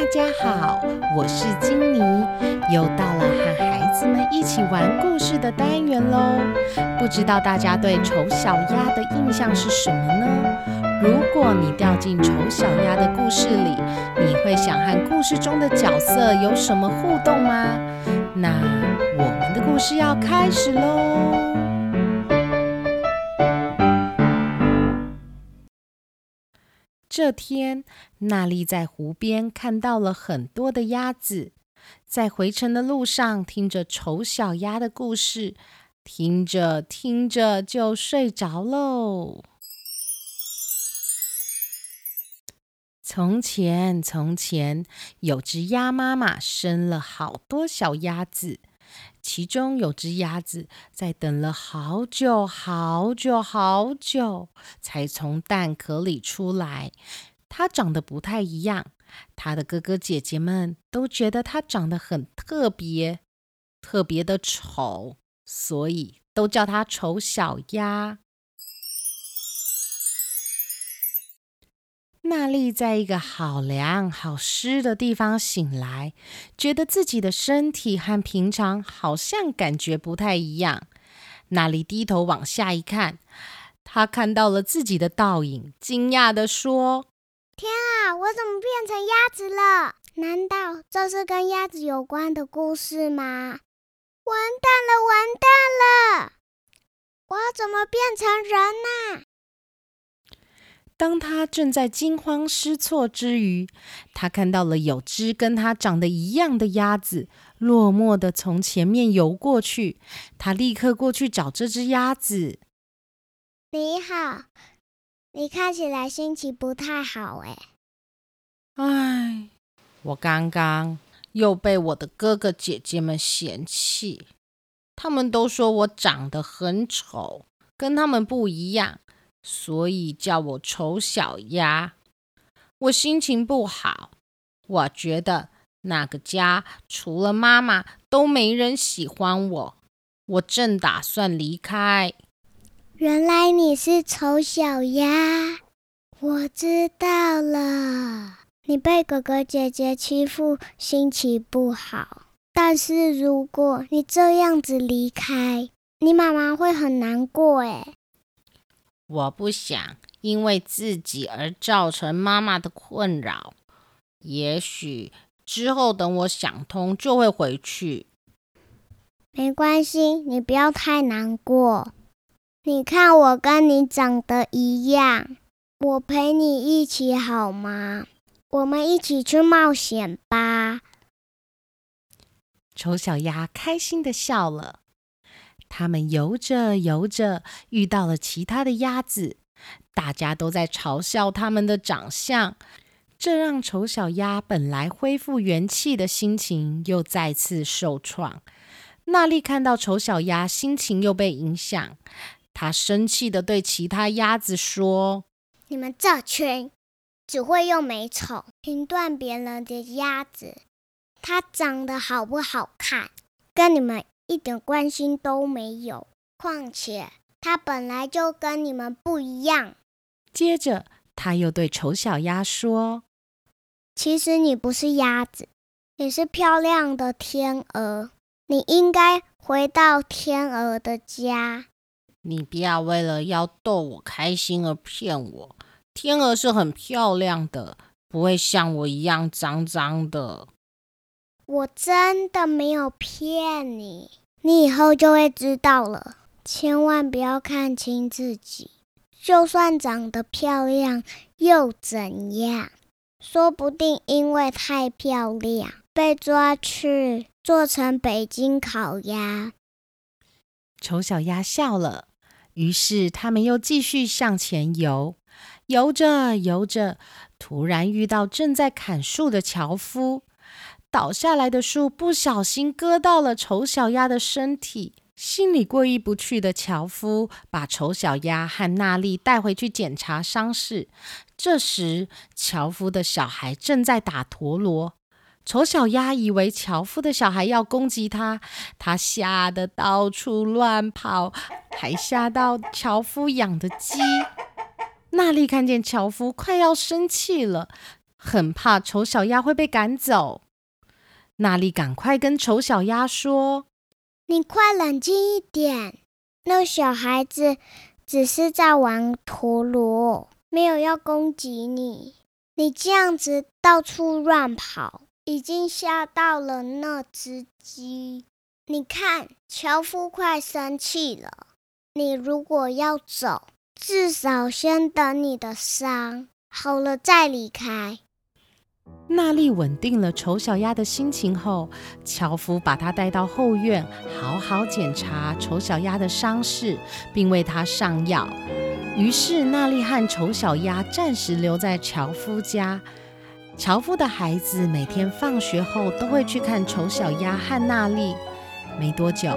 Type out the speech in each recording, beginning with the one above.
大家好，我是金妮，又到了和孩子们一起玩故事的单元喽。不知道大家对丑小鸭的印象是什么呢？如果你掉进丑小鸭的故事里，你会想和故事中的角色有什么互动吗？那我们的故事要开始喽。这天，娜丽在湖边看到了很多的鸭子，在回程的路上听着丑小鸭的故事，听着听着就睡着喽。从前，从前有只鸭妈妈生了好多小鸭子。其中有只鸭子在等了好久好久好久，才从蛋壳里出来。它长得不太一样，它的哥哥姐姐们都觉得它长得很特别，特别的丑，所以都叫它丑小鸭。娜丽在一个好凉、好湿的地方醒来，觉得自己的身体和平常好像感觉不太一样。娜丽低头往下一看，她看到了自己的倒影，惊讶地说：“天啊，我怎么变成鸭子了？难道这是跟鸭子有关的故事吗？完蛋了，完蛋了！我怎么变成人呢？”当他正在惊慌失措之余，他看到了有只跟他长得一样的鸭子，落寞的从前面游过去。他立刻过去找这只鸭子。你好，你看起来心情不太好哎。唉，我刚刚又被我的哥哥姐姐们嫌弃，他们都说我长得很丑，跟他们不一样。所以叫我丑小鸭，我心情不好。我觉得那个家除了妈妈都没人喜欢我，我正打算离开。原来你是丑小鸭，我知道了。你被哥哥姐姐欺负，心情不好。但是如果你这样子离开，你妈妈会很难过诶。我不想因为自己而造成妈妈的困扰。也许之后等我想通，就会回去。没关系，你不要太难过。你看我跟你长得一样，我陪你一起好吗？我们一起去冒险吧。丑小鸭开心的笑了。他们游着游着，遇到了其他的鸭子，大家都在嘲笑他们的长相，这让丑小鸭本来恢复元气的心情又再次受创。娜丽看到丑小鸭心情又被影响，她生气的对其他鸭子说：“你们这群只会用美丑评断别人的鸭子，它长得好不好看，跟你们。”一点关心都没有。况且他本来就跟你们不一样。接着，他又对丑小鸭说：“其实你不是鸭子，你是漂亮的天鹅。你应该回到天鹅的家。你不要为了要逗我开心而骗我。天鹅是很漂亮的，不会像我一样脏脏的。我真的没有骗你。”你以后就会知道了，千万不要看清自己。就算长得漂亮又怎样？说不定因为太漂亮，被抓去做成北京烤鸭。丑小鸭笑了，于是他们又继续向前游。游着游着，突然遇到正在砍树的樵夫。倒下来的树不小心割到了丑小鸭的身体，心里过意不去的樵夫把丑小鸭和娜丽带回去检查伤势。这时，樵夫的小孩正在打陀螺，丑小鸭以为樵夫的小孩要攻击他，他吓得到处乱跑，还吓到樵夫养的鸡。娜丽看见樵夫快要生气了。很怕丑小鸭会被赶走。娜丽赶快跟丑小鸭说：“你快冷静一点，那小孩子只是在玩陀螺，没有要攻击你。你这样子到处乱跑，已经吓到了那只鸡。你看，樵夫快生气了。你如果要走，至少先等你的伤好了再离开。”娜丽稳定了丑小鸭的心情后，樵夫把她带到后院，好好检查丑小鸭的伤势，并为它上药。于是，娜丽和丑小鸭暂时留在樵夫家。樵夫的孩子每天放学后都会去看丑小鸭和娜丽。没多久，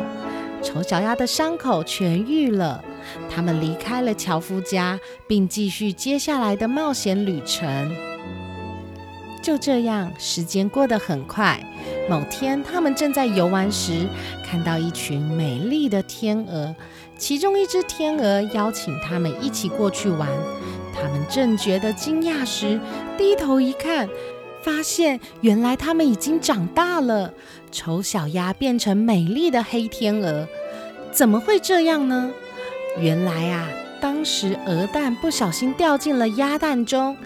丑小鸭的伤口痊愈了。他们离开了樵夫家，并继续接下来的冒险旅程。就这样，时间过得很快。某天，他们正在游玩时，看到一群美丽的天鹅。其中一只天鹅邀请他们一起过去玩。他们正觉得惊讶时，低头一看，发现原来他们已经长大了。丑小鸭变成美丽的黑天鹅，怎么会这样呢？原来啊，当时鹅蛋不小心掉进了鸭蛋中。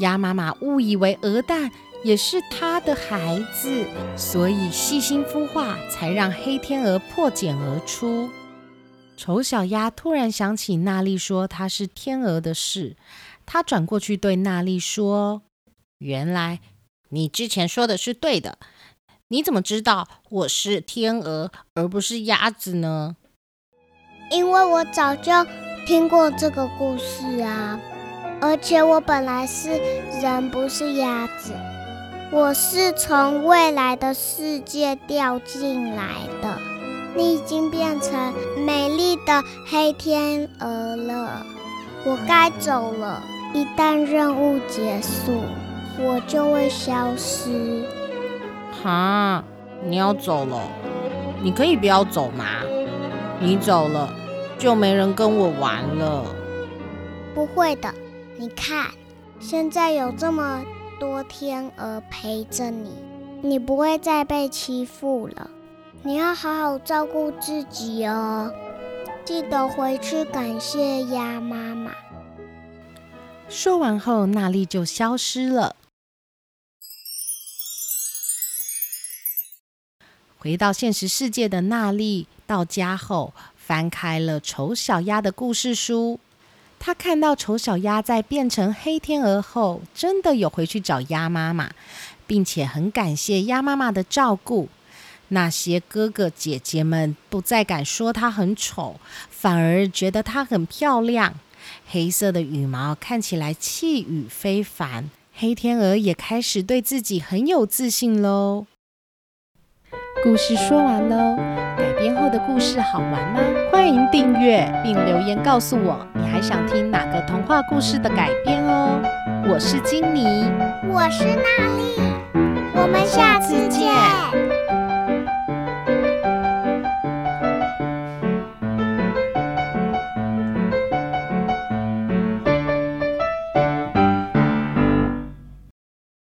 鸭妈妈误以为鹅蛋也是它的孩子，所以细心孵化，才让黑天鹅破茧而出。丑小鸭突然想起娜丽说它是天鹅的事，它转过去对娜丽说：“原来你之前说的是对的，你怎么知道我是天鹅而不是鸭子呢？”因为我早就听过这个故事啊。而且我本来是人，不是鸭子。我是从未来的世界掉进来的。你已经变成美丽的黑天鹅了。我该走了。一旦任务结束，我就会消失。哈，你要走了？你可以不要走吗？你走了，就没人跟我玩了。不会的。你看，现在有这么多天鹅陪着你，你不会再被欺负了。你要好好照顾自己哦，记得回去感谢鸭妈妈。说完后，娜丽就消失了。回到现实世界的娜丽到家后，翻开了丑小鸭的故事书。他看到丑小鸭在变成黑天鹅后，真的有回去找鸭妈妈，并且很感谢鸭妈妈的照顾。那些哥哥姐姐们不再敢说它很丑，反而觉得它很漂亮。黑色的羽毛看起来气宇非凡，黑天鹅也开始对自己很有自信喽。故事说完喽，改编后的故事好玩吗？欢迎订阅并留言告诉我，你还想听哪个童话故事的改编哦。我是金妮，我是娜丽，我们下次见。